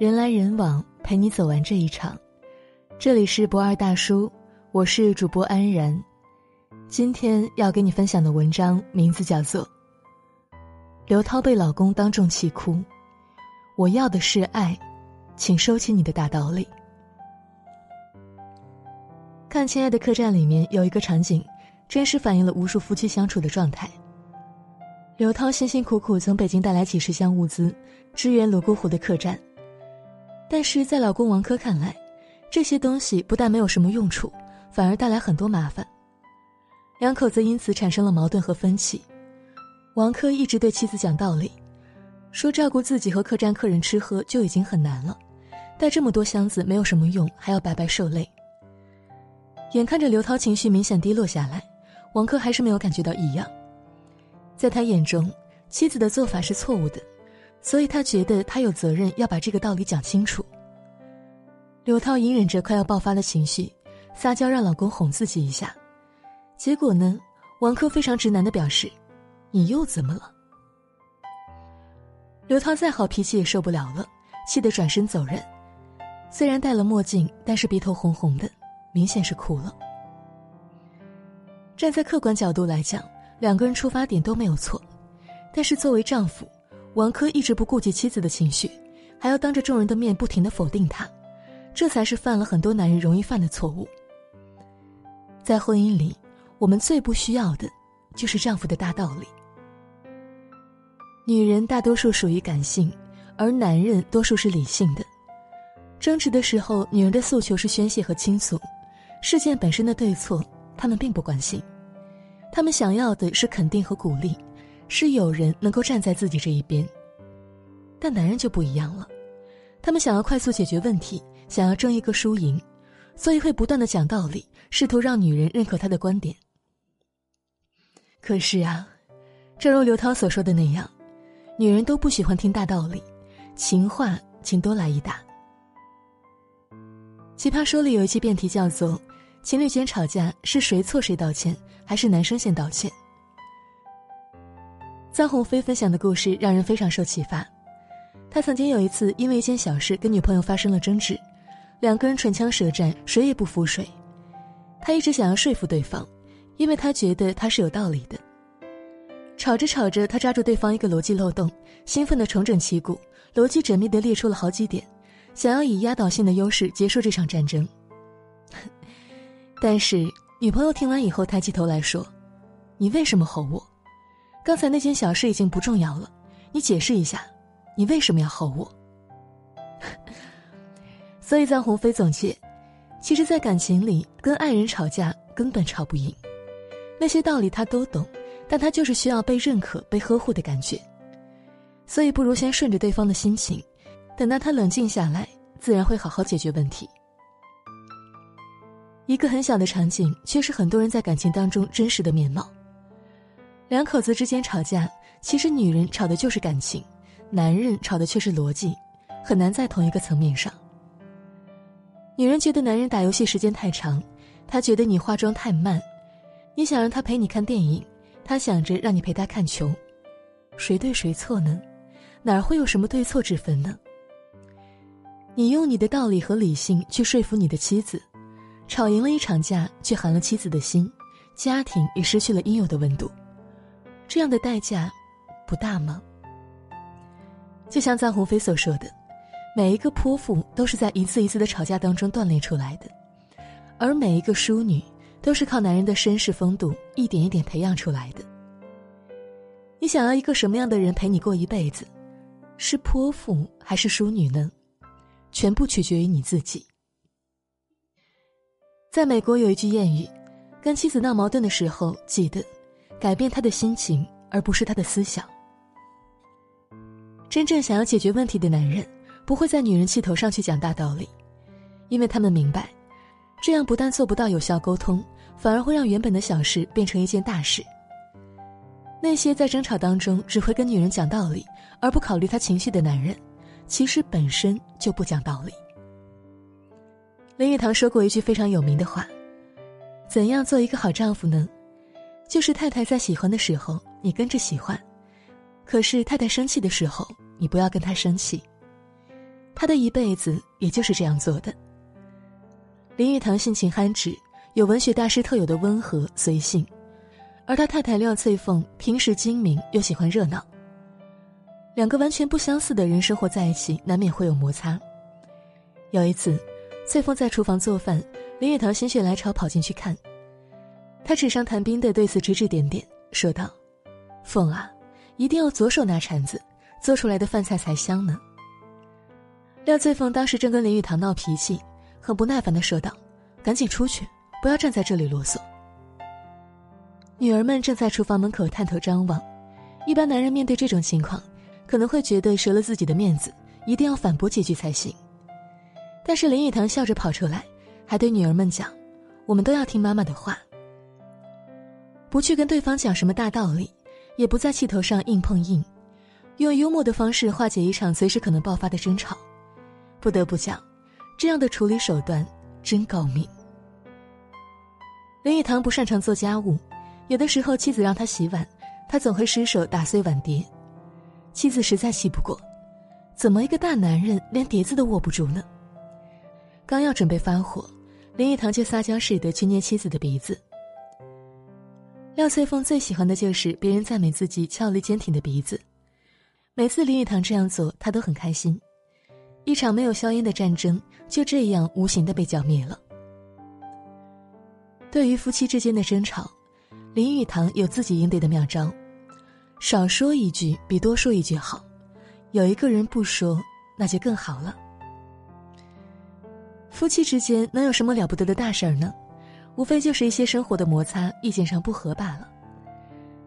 人来人往，陪你走完这一场。这里是不二大叔，我是主播安然。今天要给你分享的文章名字叫做《刘涛被老公当众气哭》，我要的是爱，请收起你的大道理。看《亲爱的客栈》里面有一个场景，真实反映了无数夫妻相处的状态。刘涛辛辛苦苦从北京带来几十箱物资，支援泸沽湖的客栈。但是在老公王珂看来，这些东西不但没有什么用处，反而带来很多麻烦。两口子因此产生了矛盾和分歧。王珂一直对妻子讲道理，说照顾自己和客栈客人吃喝就已经很难了，带这么多箱子没有什么用，还要白白受累。眼看着刘涛情绪明显低落下来，王珂还是没有感觉到异样。在他眼中，妻子的做法是错误的。所以他觉得他有责任要把这个道理讲清楚。刘涛隐忍着快要爆发的情绪，撒娇让老公哄自己一下。结果呢，王珂非常直男的表示：“你又怎么了？”刘涛再好脾气也受不了了，气得转身走人。虽然戴了墨镜，但是鼻头红红的，明显是哭了。站在客观角度来讲，两个人出发点都没有错，但是作为丈夫。王珂一直不顾及妻子的情绪，还要当着众人的面不停的否定她，这才是犯了很多男人容易犯的错误。在婚姻里，我们最不需要的，就是丈夫的大道理。女人大多数属于感性，而男人多数是理性的。争执的时候，女人的诉求是宣泄和倾诉，事件本身的对错，他们并不关心，他们想要的是肯定和鼓励。是有人能够站在自己这一边，但男人就不一样了，他们想要快速解决问题，想要争一个输赢，所以会不断的讲道理，试图让女人认可他的观点。可是啊，正如刘涛所说的那样，女人都不喜欢听大道理，情话请多来一打。奇葩说里有一期辩题叫做“情侣间吵架是谁错谁道歉，还是男生先道歉？”臧鸿飞分享的故事让人非常受启发。他曾经有一次因为一件小事跟女朋友发生了争执，两个人唇枪舌战，谁也不服谁。他一直想要说服对方，因为他觉得他是有道理的。吵着吵着，他抓住对方一个逻辑漏洞，兴奋地重整旗鼓，逻辑缜密地列出了好几点，想要以压倒性的优势结束这场战争。但是女朋友听完以后抬起头来说：“你为什么吼我？”刚才那件小事已经不重要了，你解释一下，你为什么要吼我？所以臧鸿飞总结，其实，在感情里跟爱人吵架根本吵不赢，那些道理他都懂，但他就是需要被认可、被呵护的感觉，所以不如先顺着对方的心情，等到他冷静下来，自然会好好解决问题。一个很小的场景，却是很多人在感情当中真实的面貌。两口子之间吵架，其实女人吵的就是感情，男人吵的却是逻辑，很难在同一个层面上。女人觉得男人打游戏时间太长，她觉得你化妆太慢，你想让他陪你看电影，他想着让你陪他看球，谁对谁错呢？哪会有什么对错之分呢？你用你的道理和理性去说服你的妻子，吵赢了一场架，却寒了妻子的心，家庭也失去了应有的温度。这样的代价，不大吗？就像臧鸿飞所说的，每一个泼妇都是在一次一次的吵架当中锻炼出来的，而每一个淑女都是靠男人的绅士风度一点一点培养出来的。你想要一个什么样的人陪你过一辈子？是泼妇还是淑女呢？全部取决于你自己。在美国有一句谚语：跟妻子闹矛盾的时候，记得。改变他的心情，而不是他的思想。真正想要解决问题的男人，不会在女人气头上去讲大道理，因为他们明白，这样不但做不到有效沟通，反而会让原本的小事变成一件大事。那些在争吵当中只会跟女人讲道理，而不考虑她情绪的男人，其实本身就不讲道理。林语堂说过一句非常有名的话：“怎样做一个好丈夫呢？”就是太太在喜欢的时候，你跟着喜欢；可是太太生气的时候，你不要跟她生气。他的一辈子也就是这样做的。林语堂性情憨直，有文学大师特有的温和随性，而他太太廖翠凤平时精明又喜欢热闹。两个完全不相似的人生活在一起，难免会有摩擦。有一次，翠凤在厨房做饭，林语堂心血来潮跑进去看。他纸上谈兵的对此指指点点，说道：“凤啊，一定要左手拿铲子，做出来的饭菜才香呢。”廖翠凤当时正跟林语堂闹脾气，很不耐烦的说道：“赶紧出去，不要站在这里啰嗦。”女儿们正在厨房门口探头张望，一般男人面对这种情况，可能会觉得折了自己的面子，一定要反驳几句才行。但是林语堂笑着跑出来，还对女儿们讲：“我们都要听妈妈的话。”不去跟对方讲什么大道理，也不在气头上硬碰硬，用幽默的方式化解一场随时可能爆发的争吵。不得不讲，这样的处理手段真高明。林语堂不擅长做家务，有的时候妻子让他洗碗，他总会失手打碎碗碟。妻子实在气不过，怎么一个大男人连碟子都握不住呢？刚要准备发火，林语堂却撒娇似的去捏妻子的鼻子。廖翠凤最喜欢的就是别人赞美自己俏丽坚挺的鼻子，每次林语堂这样做，她都很开心。一场没有硝烟的战争就这样无形的被浇灭了。对于夫妻之间的争吵，林语堂有自己应对的妙招：少说一句比多说一句好，有一个人不说，那就更好了。夫妻之间能有什么了不得的大事儿呢？无非就是一些生活的摩擦，意见上不合罢了。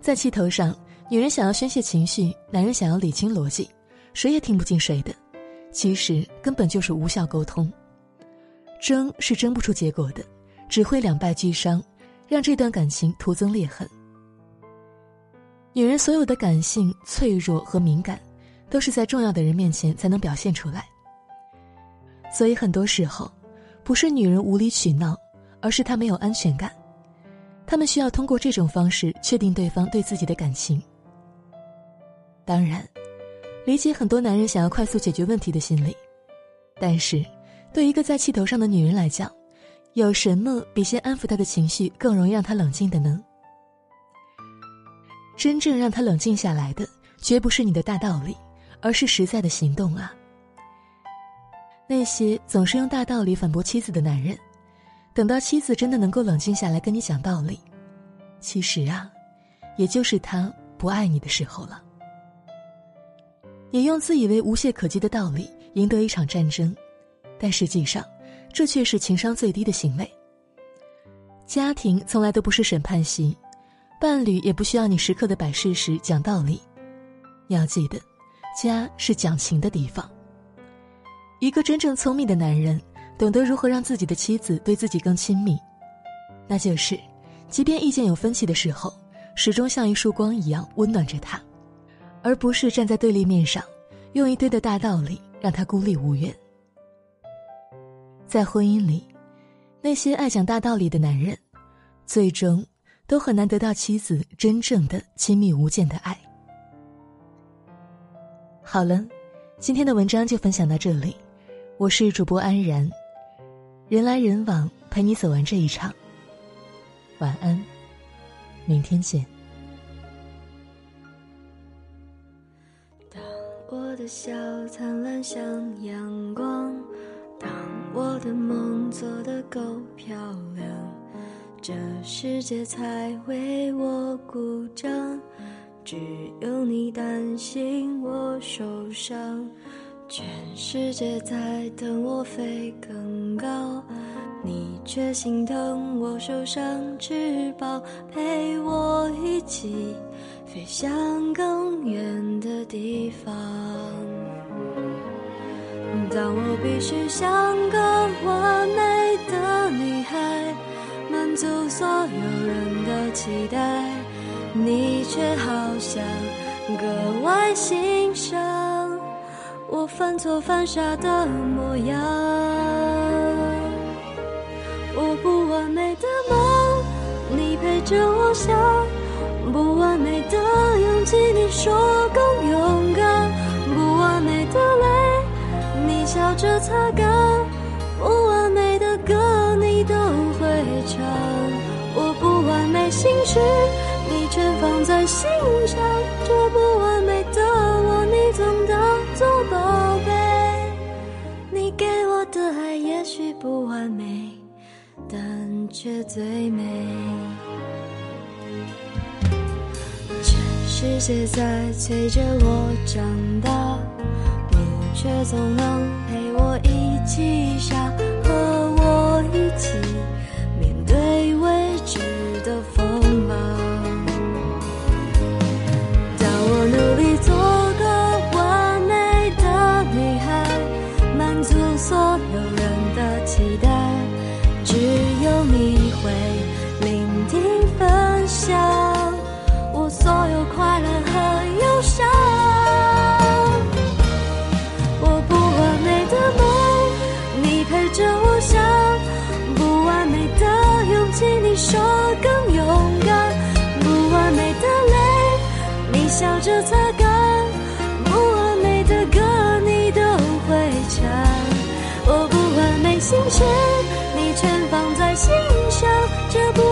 在气头上，女人想要宣泄情绪，男人想要理清逻辑，谁也听不进谁的。其实根本就是无效沟通，争是争不出结果的，只会两败俱伤，让这段感情徒增裂痕。女人所有的感性、脆弱和敏感，都是在重要的人面前才能表现出来。所以很多时候，不是女人无理取闹。而是他没有安全感，他们需要通过这种方式确定对方对自己的感情。当然，理解很多男人想要快速解决问题的心理，但是，对一个在气头上的女人来讲，有什么比先安抚她的情绪更容易让她冷静的呢？真正让她冷静下来的，绝不是你的大道理，而是实在的行动啊！那些总是用大道理反驳妻子的男人。等到妻子真的能够冷静下来跟你讲道理，其实啊，也就是他不爱你的时候了。你用自以为无懈可击的道理赢得一场战争，但实际上，这却是情商最低的行为。家庭从来都不是审判席，伴侣也不需要你时刻的摆事实讲道理。要记得，家是讲情的地方。一个真正聪明的男人。懂得如何让自己的妻子对自己更亲密，那就是，即便意见有分歧的时候，始终像一束光一样温暖着他，而不是站在对立面上，用一堆的大道理让他孤立无援。在婚姻里，那些爱讲大道理的男人，最终都很难得到妻子真正的亲密无间的爱。好了，今天的文章就分享到这里，我是主播安然。人来人往，陪你走完这一场。晚安，明天见。当我的笑灿烂像阳光，当我的梦做得够漂亮，这世界才为我鼓掌。只有你担心我受伤。全世界在等我飞更高，你却心疼我受伤翅膀，陪我一起飞向更远的地方。当我必须像个完美的女孩，满足所有人的期待，你却好像格外欣赏。我犯错犯傻的模样我不完美的梦你陪着我想不完美的勇气你说更勇敢。不完美的泪你笑着擦干不完美的歌你都会唱。我不完美心事你全放在心上这不完却最美全世界在催着我长大你却总能陪我一起傻。心事你全放在心上这不